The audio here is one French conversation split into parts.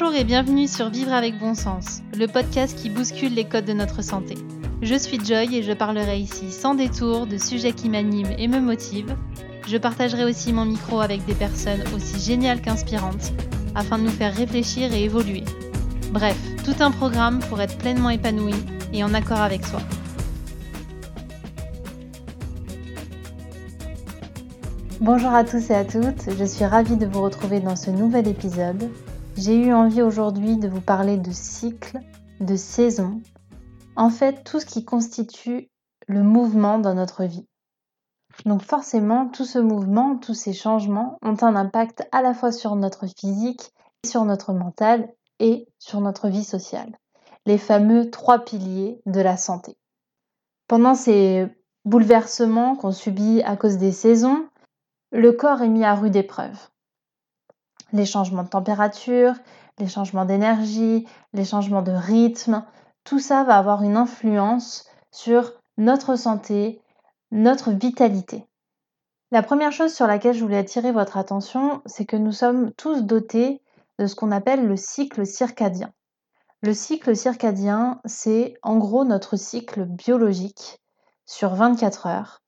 Bonjour et bienvenue sur Vivre avec bon sens, le podcast qui bouscule les codes de notre santé. Je suis Joy et je parlerai ici sans détour de sujets qui m'animent et me motivent. Je partagerai aussi mon micro avec des personnes aussi géniales qu'inspirantes afin de nous faire réfléchir et évoluer. Bref, tout un programme pour être pleinement épanoui et en accord avec soi. Bonjour à tous et à toutes, je suis ravie de vous retrouver dans ce nouvel épisode. J'ai eu envie aujourd'hui de vous parler de cycle, de saison, en fait tout ce qui constitue le mouvement dans notre vie. Donc forcément, tout ce mouvement, tous ces changements ont un impact à la fois sur notre physique, sur notre mental et sur notre vie sociale. Les fameux trois piliers de la santé. Pendant ces bouleversements qu'on subit à cause des saisons, le corps est mis à rude épreuve. Les changements de température, les changements d'énergie, les changements de rythme, tout ça va avoir une influence sur notre santé, notre vitalité. La première chose sur laquelle je voulais attirer votre attention, c'est que nous sommes tous dotés de ce qu'on appelle le cycle circadien. Le cycle circadien, c'est en gros notre cycle biologique sur 24 heures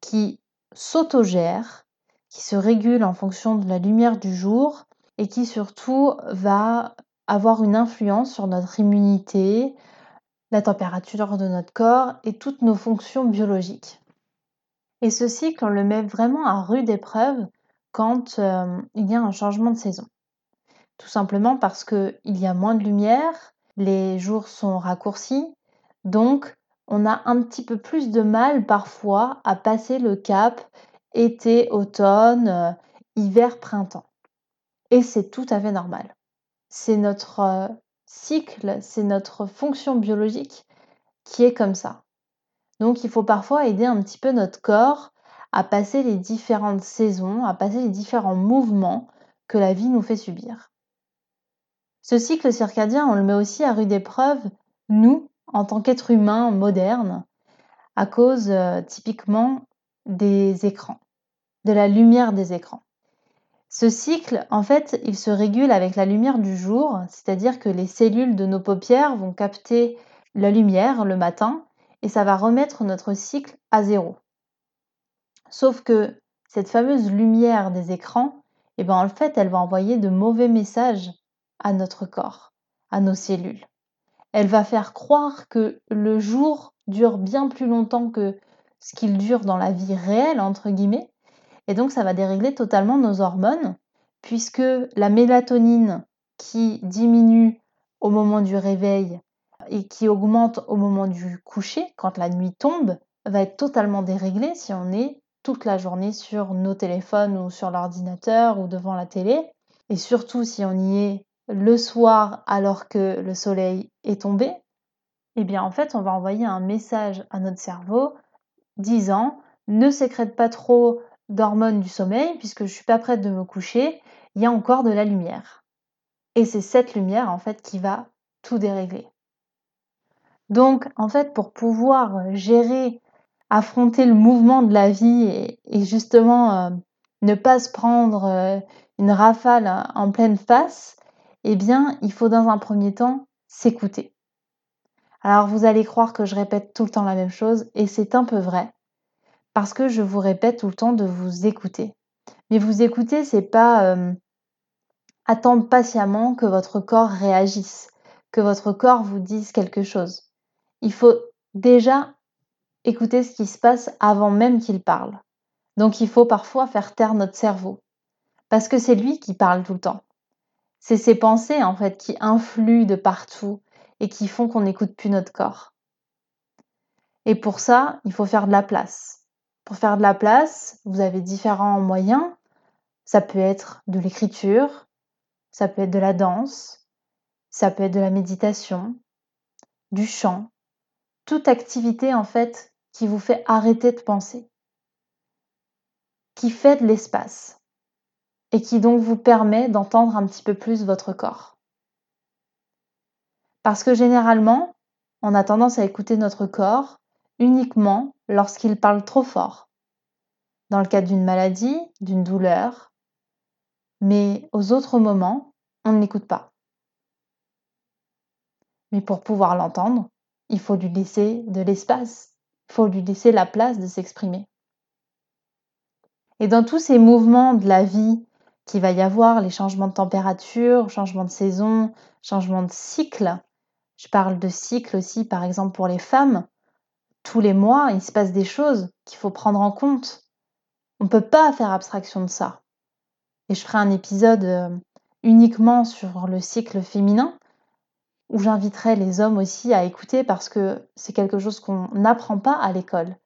qui s'autogère qui se régule en fonction de la lumière du jour et qui surtout va avoir une influence sur notre immunité, la température de notre corps et toutes nos fonctions biologiques. Et ce cycle, on le met vraiment à rude épreuve quand euh, il y a un changement de saison. Tout simplement parce qu'il y a moins de lumière, les jours sont raccourcis, donc on a un petit peu plus de mal parfois à passer le cap été, automne, euh, hiver, printemps. Et c'est tout à fait normal. C'est notre euh, cycle, c'est notre fonction biologique qui est comme ça. Donc il faut parfois aider un petit peu notre corps à passer les différentes saisons, à passer les différents mouvements que la vie nous fait subir. Ce cycle circadien, on le met aussi à rude épreuve, nous, en tant qu'êtres humains modernes, à cause euh, typiquement des écrans, de la lumière des écrans. Ce cycle, en fait, il se régule avec la lumière du jour, c'est-à-dire que les cellules de nos paupières vont capter la lumière le matin et ça va remettre notre cycle à zéro. Sauf que cette fameuse lumière des écrans, eh ben, en fait, elle va envoyer de mauvais messages à notre corps, à nos cellules. Elle va faire croire que le jour dure bien plus longtemps que ce qu'il dure dans la vie réelle, entre guillemets. Et donc, ça va dérégler totalement nos hormones, puisque la mélatonine qui diminue au moment du réveil et qui augmente au moment du coucher, quand la nuit tombe, va être totalement déréglée si on est toute la journée sur nos téléphones ou sur l'ordinateur ou devant la télé. Et surtout si on y est le soir alors que le soleil est tombé, eh bien en fait on va envoyer un message à notre cerveau disant ne sécrète pas trop d'hormones du sommeil puisque je suis pas prête de me coucher, il y a encore de la lumière. Et c'est cette lumière en fait qui va tout dérégler. Donc en fait pour pouvoir gérer, affronter le mouvement de la vie et, justement euh, ne pas se prendre euh, une rafale en pleine face, eh bien il faut dans un premier temps s'écouter. Alors vous allez croire que je répète tout le temps la même chose et c'est un peu vrai parce que je vous répète tout le temps de vous écouter. Mais vous écouter, c'est pas euh, attendre patiemment que votre corps réagisse, que votre corps vous dise quelque chose. Il faut déjà écouter ce qui se passe avant même qu'il parle. Donc il faut parfois faire taire notre cerveau. Parce que c'est lui qui parle tout le temps. C'est ses pensées en fait qui influent de partout et qui font qu'on n'écoute plus notre corps. Et pour ça, il faut faire de la place. Pour faire de la place, vous avez différents moyens. Ça peut être de l'écriture, ça peut être de la danse, ça peut être de la méditation, du chant, toute activité en fait qui vous fait arrêter de penser, qui fait de l'espace et qui donc vous permet d'entendre un petit peu plus votre corps. Parce que généralement, on a tendance à écouter notre corps uniquement lorsqu'il parle trop fort, dans le cas d'une maladie, d'une douleur, mais aux autres moments, on ne l'écoute pas. Mais pour pouvoir l'entendre, il faut lui laisser de l'espace, il faut lui laisser la place de s'exprimer. Et dans tous ces mouvements de la vie qu'il va y avoir, les changements de température, changements de saison, changements de cycle, je parle de cycle aussi par exemple pour les femmes, tous les mois, il se passe des choses qu'il faut prendre en compte. On ne peut pas faire abstraction de ça. Et je ferai un épisode euh, uniquement sur le cycle féminin, où j'inviterai les hommes aussi à écouter parce que c'est quelque chose qu'on n'apprend pas à l'école.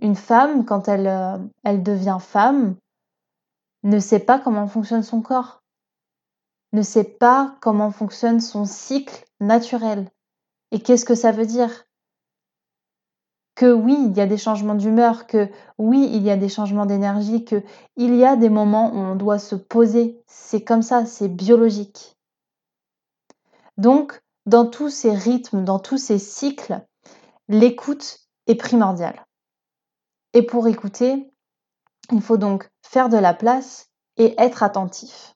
Une femme, quand elle, euh, elle devient femme, ne sait pas comment fonctionne son corps, ne sait pas comment fonctionne son cycle naturel. Et qu'est-ce que ça veut dire? Que oui, il y a des changements d'humeur, que oui, il y a des changements d'énergie, que il y a des moments où on doit se poser. C'est comme ça, c'est biologique. Donc, dans tous ces rythmes, dans tous ces cycles, l'écoute est primordiale. Et pour écouter, il faut donc faire de la place et être attentif.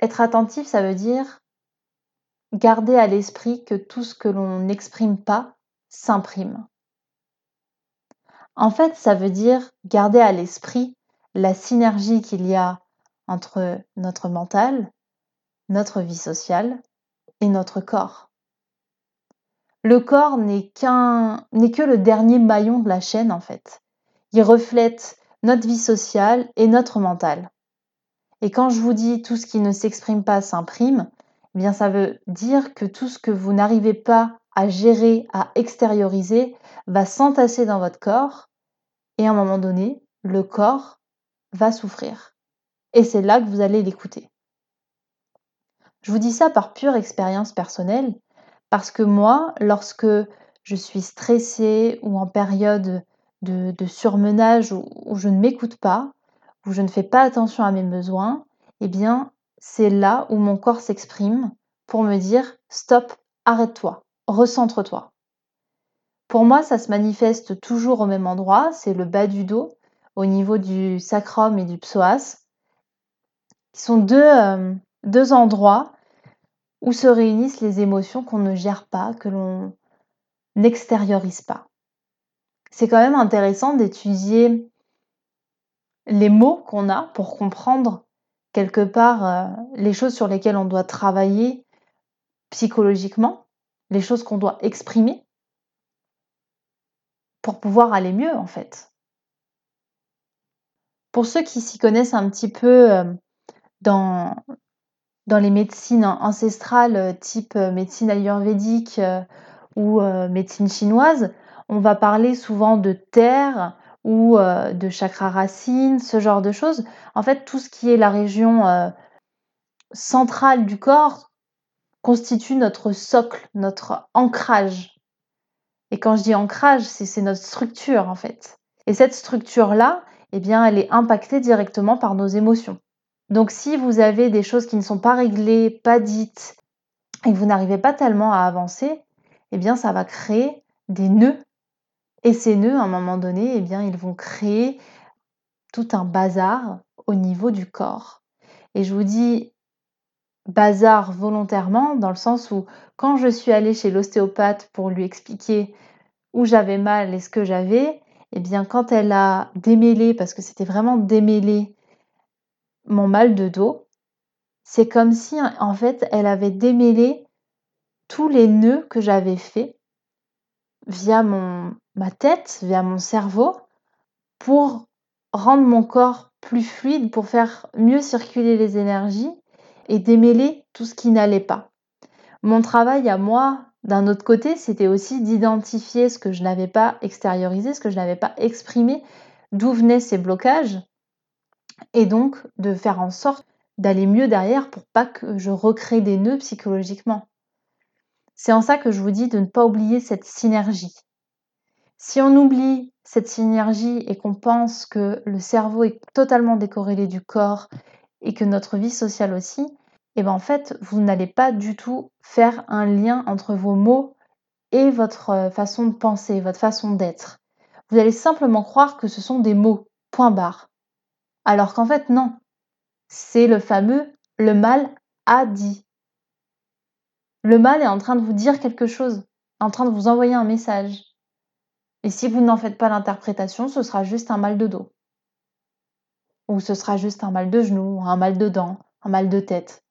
Être attentif, ça veut dire garder à l'esprit que tout ce que l'on n'exprime pas s'imprime. En fait, ça veut dire garder à l'esprit la synergie qu'il y a entre notre mental, notre vie sociale et notre corps. Le corps n'est que le dernier maillon de la chaîne en fait. Il reflète notre vie sociale et notre mental. Et quand je vous dis tout ce qui ne s'exprime pas s'imprime, eh ça veut dire que tout ce que vous n'arrivez pas à gérer, à extérioriser, va s'entasser dans votre corps et à un moment donné, le corps va souffrir. Et c'est là que vous allez l'écouter. Je vous dis ça par pure expérience personnelle, parce que moi, lorsque je suis stressée ou en période de, surmenage où, où, je ne m'écoute pas, où je ne fais pas attention à mes besoins, eh bien, c'est là où mon corps s'exprime pour me dire stop, arrête-toi, recentre-toi. Pour moi, ça se manifeste toujours au même endroit, c'est le bas du dos, au niveau du sacrum et du psoas, qui sont deux, euh, deux endroits où se réunissent les émotions qu'on ne gère pas, que l'on n'extériorise pas. C'est quand même intéressant d'étudier les mots qu'on a pour comprendre quelque part euh, les choses sur lesquelles on doit travailler psychologiquement, les choses qu'on doit exprimer pour pouvoir aller mieux en fait. Pour ceux qui s'y connaissent un petit peu euh, dans, dans les médecines ancestrales euh, type médecine ayurvédique ou médecine chinoise, on va parler souvent de terre ou de chakra racine, ce genre de choses. En fait, tout ce qui est la région centrale du corps constitue notre socle, notre ancrage. Et quand je dis ancrage, c'est notre structure en fait. Et cette structure-là, eh bien, elle est impactée directement par nos émotions. Donc si vous avez des choses qui ne sont pas réglées, pas dites, et que vous n'arrivez pas tellement à avancer, eh bien, ça va créer des nœuds. Et ces nœuds, à un moment donné, eh bien, ils vont créer tout un bazar au niveau du corps. Et je vous dis bazar volontairement dans le sens où quand je suis allée chez l'ostéopathe pour lui expliquer où j'avais mal et ce que j'avais, eh bien quand elle a démêlé, parce que c'était vraiment démêlé mon mal de dos, c'est comme si en fait elle avait démêlé tous les nœuds que j'avais faits via mon, ma tête, via mon cerveau, pour rendre mon corps plus fluide, pour faire mieux circuler les énergies et démêler tout ce qui n'allait pas. Mon travail à moi, d'un autre côté, c'était aussi d'identifier ce que je n'avais pas extériorisé, ce que je n'avais pas exprimé, d'où venaient ces blocages, et donc de faire en sorte d'aller mieux derrière pour pas que je recrée des nœuds psychologiquement. C'est en ça que je vous dis de ne pas oublier cette synergie. Si on oublie cette synergie et qu'on pense que le cerveau est totalement décorrélé du corps et que notre vie sociale aussi, et eh bien en fait, vous n'allez pas du tout faire un lien entre vos mots et votre euh, façon de penser, votre façon d'être. Vous allez simplement croire que ce sont des mots, point barre. Alors qu'en fait, non. C'est le fameux le mal a dit. Le mal est en train de vous dire quelque chose, en train de vous envoyer un message. Et si vous n'en faites pas l'interprétation, ce sera juste un mal de dos. Ou ce sera juste un mal de genou, un mal de dents, un mal de tête.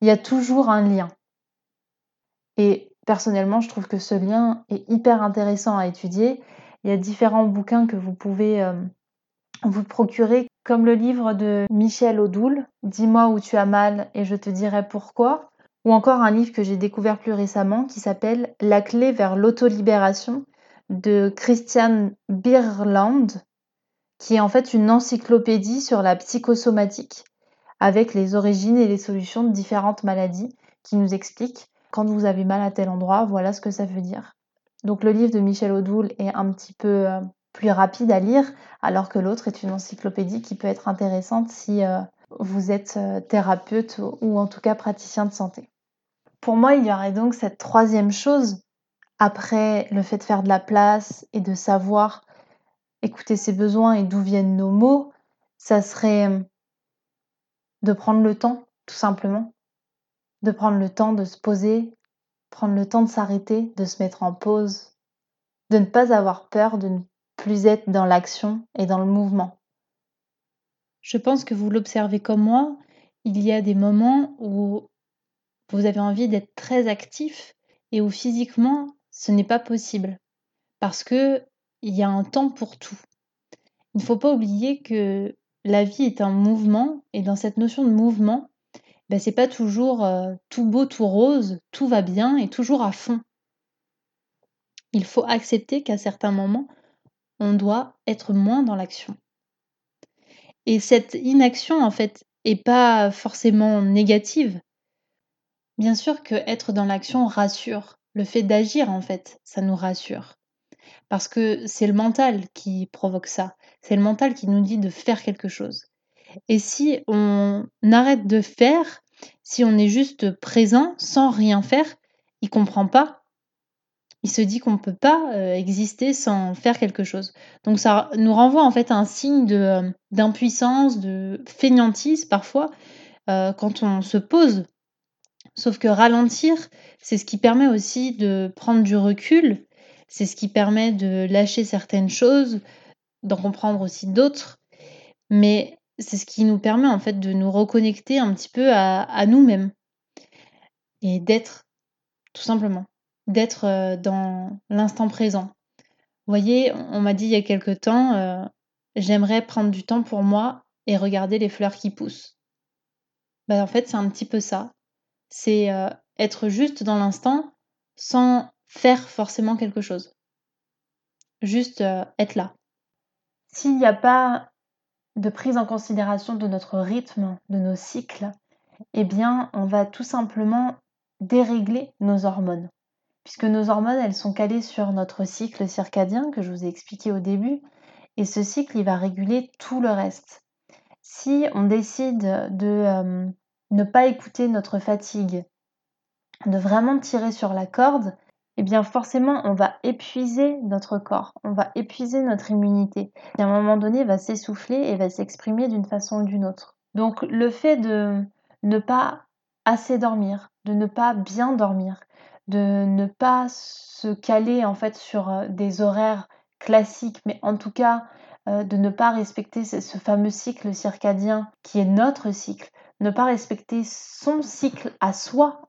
Il y a toujours un lien. Et personnellement, je trouve que ce lien est hyper intéressant à étudier. Il y a différents bouquins que vous pouvez euh, vous procurer, comme le livre de Michel Audoul, Dis-moi où tu as mal et je te dirai pourquoi, ou encore un livre que j'ai découvert plus récemment qui s'appelle La clé vers l'autolibération de Christian Birland, qui est en fait une encyclopédie sur la psychosomatique avec les origines et les solutions de différentes maladies qui nous explique quand vous avez mal à tel endroit, voilà ce que ça veut dire. Donc le livre de Michel Audoul est un petit peu euh, plus rapide à lire, alors que l'autre est une encyclopédie qui peut être intéressante si euh, vous êtes euh, thérapeute ou en tout cas praticien de santé. Pour moi, il y aurait donc cette troisième chose, après le fait de faire de la place et de savoir écouter ses besoins et d'où viennent nos mots, ça serait de prendre le temps, tout simplement, de prendre le temps de se poser, prendre le temps de s'arrêter, de se mettre en pause, de ne pas avoir peur, de ne plus être dans l'action et dans le mouvement. Je pense que vous l'observez comme moi, il y a des moments où vous avez envie d'être très actif et où physiquement ce n'est pas possible parce que il y a un temps pour tout. Il ne faut pas oublier que la vie est un mouvement et dans cette notion de mouvement, ben, c'est pas toujours euh, tout beau, tout rose, tout va bien et toujours à fond. Il faut accepter qu'à certains moments, on doit être moins dans l'action. Et cette inaction, en fait, est pas forcément négative. Bien sûr que être dans l'action rassure. Le fait d'agir, en fait, ça nous rassure. Parce que c'est le mental qui provoque ça. C'est le mental qui nous dit de faire quelque chose. Et si on arrête de faire, si on est juste présent sans rien faire, il comprend pas. Il se dit qu'on ne peut pas euh, exister sans faire quelque chose. Donc ça nous renvoie en fait à un signe euh, d'impuissance, de, fainéantise parfois, euh, quand on se pose. Sauf que ralentir, c'est ce qui permet aussi de prendre du recul, c'est ce qui permet de lâcher certaines choses, d'en comprendre aussi d'autres. Mais c'est ce qui nous permet en fait de nous reconnecter un petit peu à, nous-mêmes et d'être tout simplement d'être euh, dans l'instant présent. Vous voyez, on m'a dit il y a quelque temps, euh, j'aimerais prendre du temps pour moi et regarder les fleurs qui poussent. Ben, en fait, c'est un petit peu ça. C'est euh, être juste dans l'instant sans faire forcément quelque chose. Juste être là. S'il n'y a pas de prise en considération de notre rythme, de nos cycles, eh bien, on va tout simplement dérégler nos hormones. Puisque nos hormones, elles sont calées sur notre cycle circadien que je vous ai expliqué au début, et ce cycle, il va réguler tout le reste. Si on décide de euh, ne pas écouter notre fatigue, de vraiment tirer sur la corde, eh bien forcément, on va épuiser notre corps, on va épuiser notre immunité. Et à un moment donné, va s'essouffler et va s'exprimer d'une façon ou d'une autre. Donc le fait de ne pas assez dormir, de ne pas bien dormir, de ne pas se caler en fait sur euh, des horaires classiques, mais en tout cas euh, de ne pas respecter ce fameux cycle circadien qui est notre cycle, ne pas respecter son cycle à soi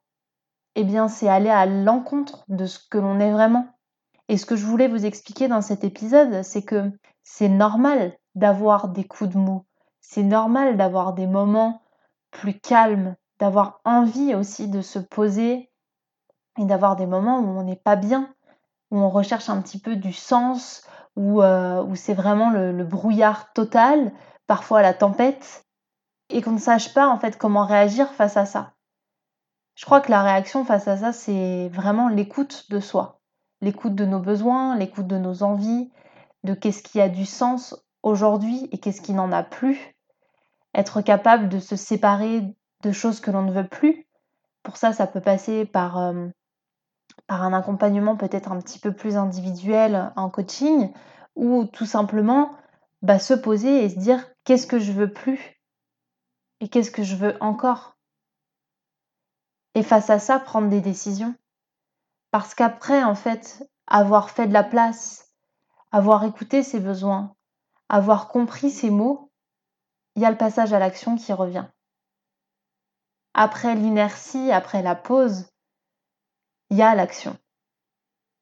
eh bien, c'est aller à l'encontre de ce que l'on est vraiment. Et ce que je voulais vous expliquer dans cet épisode, c'est que c'est normal d'avoir des coups de mou. C'est normal d'avoir des moments plus calmes, d'avoir envie aussi de se poser et d'avoir des moments où on n'est pas bien, où on recherche un petit peu du sens, où, euh, où c'est vraiment le, le brouillard total, parfois la tempête, et qu'on ne sache pas en fait comment réagir face à ça. Je crois que la réaction face à ça, c'est vraiment l'écoute de soi, l'écoute de nos besoins, l'écoute de nos envies, de qu'est-ce qui a du sens aujourd'hui et qu'est-ce qui n'en a plus. Être capable de se séparer de choses que l'on ne veut plus. Pour ça, ça peut passer par, euh, par un accompagnement peut-être un petit peu plus individuel en coaching ou tout simplement bah, se poser et se dire qu'est-ce que je veux plus? Et qu'est-ce que je veux encore? Et face à ça, prendre des décisions. Parce qu'après, en fait, avoir fait de la place, avoir écouté ses besoins, avoir compris ses mots, il y a le passage à l'action qui revient. Après l'inertie, après la pause, il y a l'action.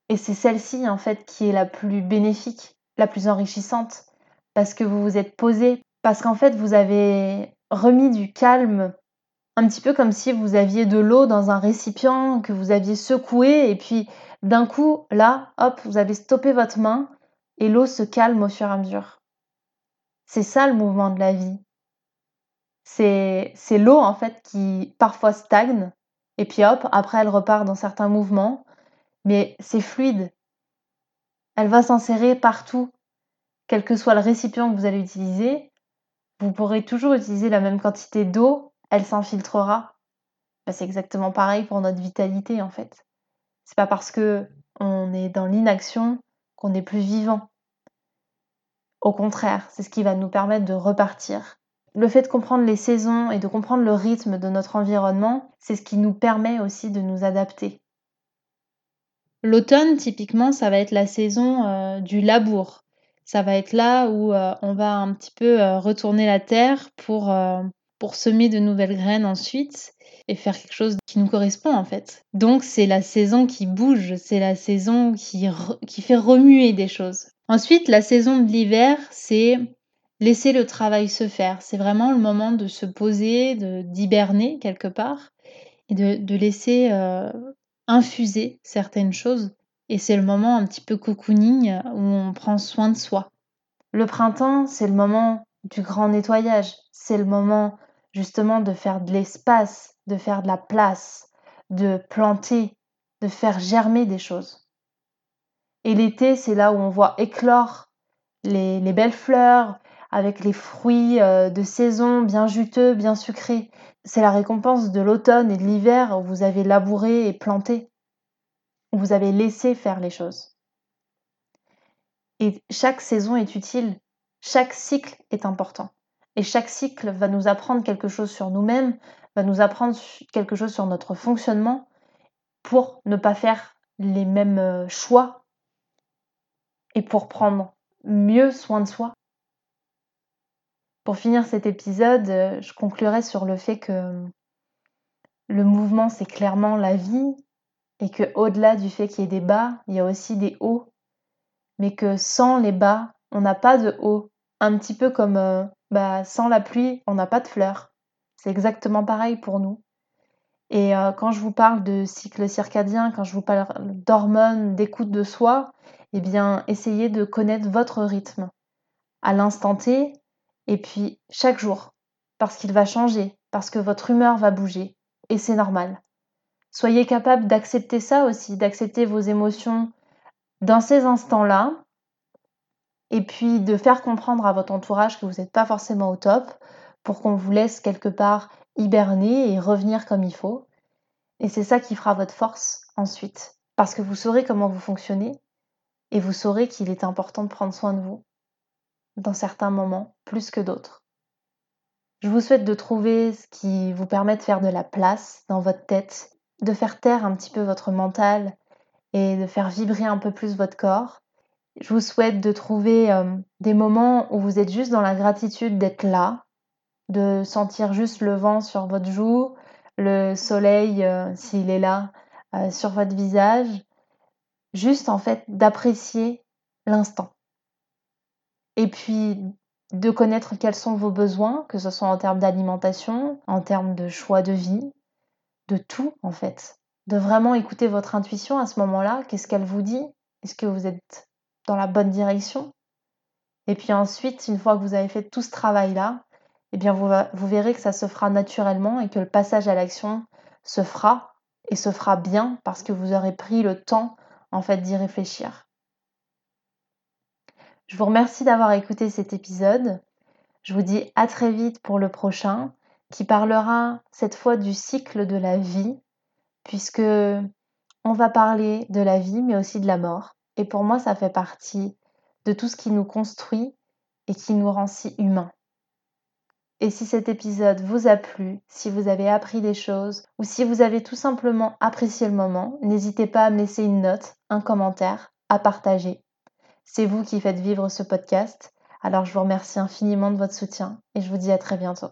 Et c'est celle-ci, en fait, qui est la plus bénéfique, la plus enrichissante, parce que vous vous êtes posé, parce qu'en fait, vous avez remis du calme, un petit peu comme si vous aviez de l'eau dans un récipient, que vous aviez secoué, et puis d'un coup, là, hop, vous avez stoppé votre main, et l'eau se calme au fur et à mesure. C'est ça le mouvement de la vie. C'est l'eau, en fait, qui parfois stagne, et puis hop, après elle repart dans certains mouvements, mais c'est fluide. Elle va s'insérer partout, quel que soit le récipient que vous allez utiliser. Vous pourrez toujours utiliser la même quantité d'eau, elle s'infiltrera. Bah, c'est exactement pareil pour notre vitalité en fait. C'est pas parce que on est dans l'inaction qu'on est plus vivant. Au contraire, c'est ce qui va nous permettre de repartir. Le fait de comprendre les saisons et de comprendre le rythme de notre environnement, c'est ce qui nous permet aussi de nous adapter. L'automne, typiquement, ça va être la saison euh, du labour. Ça va être là où euh, on va un petit peu euh, retourner la terre pour, pour semer de nouvelles graines ensuite et faire quelque chose qui nous correspond en fait. Donc c'est la saison qui bouge, c'est la saison qui, qui fait remuer des choses. Ensuite, la saison de l'hiver, c'est laisser le travail se faire. C'est vraiment le moment de se poser, d'hiberner quelque part et de, de laisser infuser certaines choses. Et c'est le moment un petit peu cocooning où on prend soin de soi. Le printemps, c'est le moment du grand nettoyage. C'est le moment justement de faire de l'espace, de faire de la place, de planter, de faire germer des choses. Et l'été, c'est là où on voit éclore les, les belles fleurs, avec les fruits euh, de saison bien juteux, bien sucrés. C'est la récompense de l'automne et de l'hiver où vous avez labouré et planté, vous avez laissé faire les choses. Et chaque saison est utile, chaque cycle est important. Et chaque cycle va nous apprendre quelque chose sur nous-mêmes, va nous apprendre quelque chose sur notre fonctionnement pour ne pas faire les mêmes euh, choix et pour prendre mieux soin de soi. Pour finir cet épisode, euh, je conclurai sur le fait que euh, le mouvement, c'est clairement la vie et que au-delà du fait qu'il y ait des bas, il y a aussi des hauts, mais que sans les bas, on n'a pas de haut. Un petit peu comme euh, bah, sans la pluie, on n'a pas de fleurs. C'est exactement pareil pour nous. Et quand je vous parle de cycle circadien, quand je vous parle d'hormones, d'écoute de soi, eh bien, essayez de connaître votre rythme. À l'instant T, et puis chaque jour, parce qu'il va changer, parce que votre humeur va bouger, et c'est normal. Soyez capable d'accepter ça aussi, d'accepter vos émotions dans ces instants-là, et puis de faire comprendre à votre entourage que vous n'êtes pas forcément au top, pour qu'on vous laisse quelque part hiberner et revenir comme il faut. Et c'est ça qui fera votre force ensuite, parce que vous saurez comment vous fonctionnez, et vous saurez qu'il est important de prendre soin de vous dans certains moments plus que d'autres. Je vous souhaite de trouver ce qui vous permet de faire de la place dans votre tête, de faire taire un petit peu votre mental et de faire vibrer un peu plus votre corps. Je vous souhaite de trouver euh, des moments où vous êtes juste dans la gratitude d'être là, de sentir juste le vent sur votre joue, le soleil euh, s'il est là euh, sur votre visage, juste en fait d'apprécier l'instant et puis de connaître quels sont vos besoins, que ce soit en termes d'alimentation, en termes de choix de vie, de tout en fait. De vraiment écouter votre intuition à ce moment-là, qu'est-ce qu'elle vous dit? Est-ce que vous êtes dans la bonne direction? Et puis ensuite, une fois que vous avez fait tout ce travail-là, eh bien vous, vous verrez que ça se fera naturellement et que le passage à l'action se fera et se fera bien parce que vous aurez pris le temps en fait d'y réfléchir. Je vous remercie d'avoir écouté cet épisode. Je vous dis à très vite pour le prochain qui parlera cette fois du cycle de la vie puisque on va parler de la vie mais aussi de la mort et pour moi ça fait partie de tout ce qui nous construit et qui nous rend si humains. Et si cet épisode vous a plu, si vous avez appris des choses ou si vous avez tout simplement apprécié le moment, n'hésitez pas à me laisser une note, un commentaire, à partager. C'est vous qui faites vivre ce podcast, alors je vous remercie infiniment de votre soutien et je vous dis à très bientôt.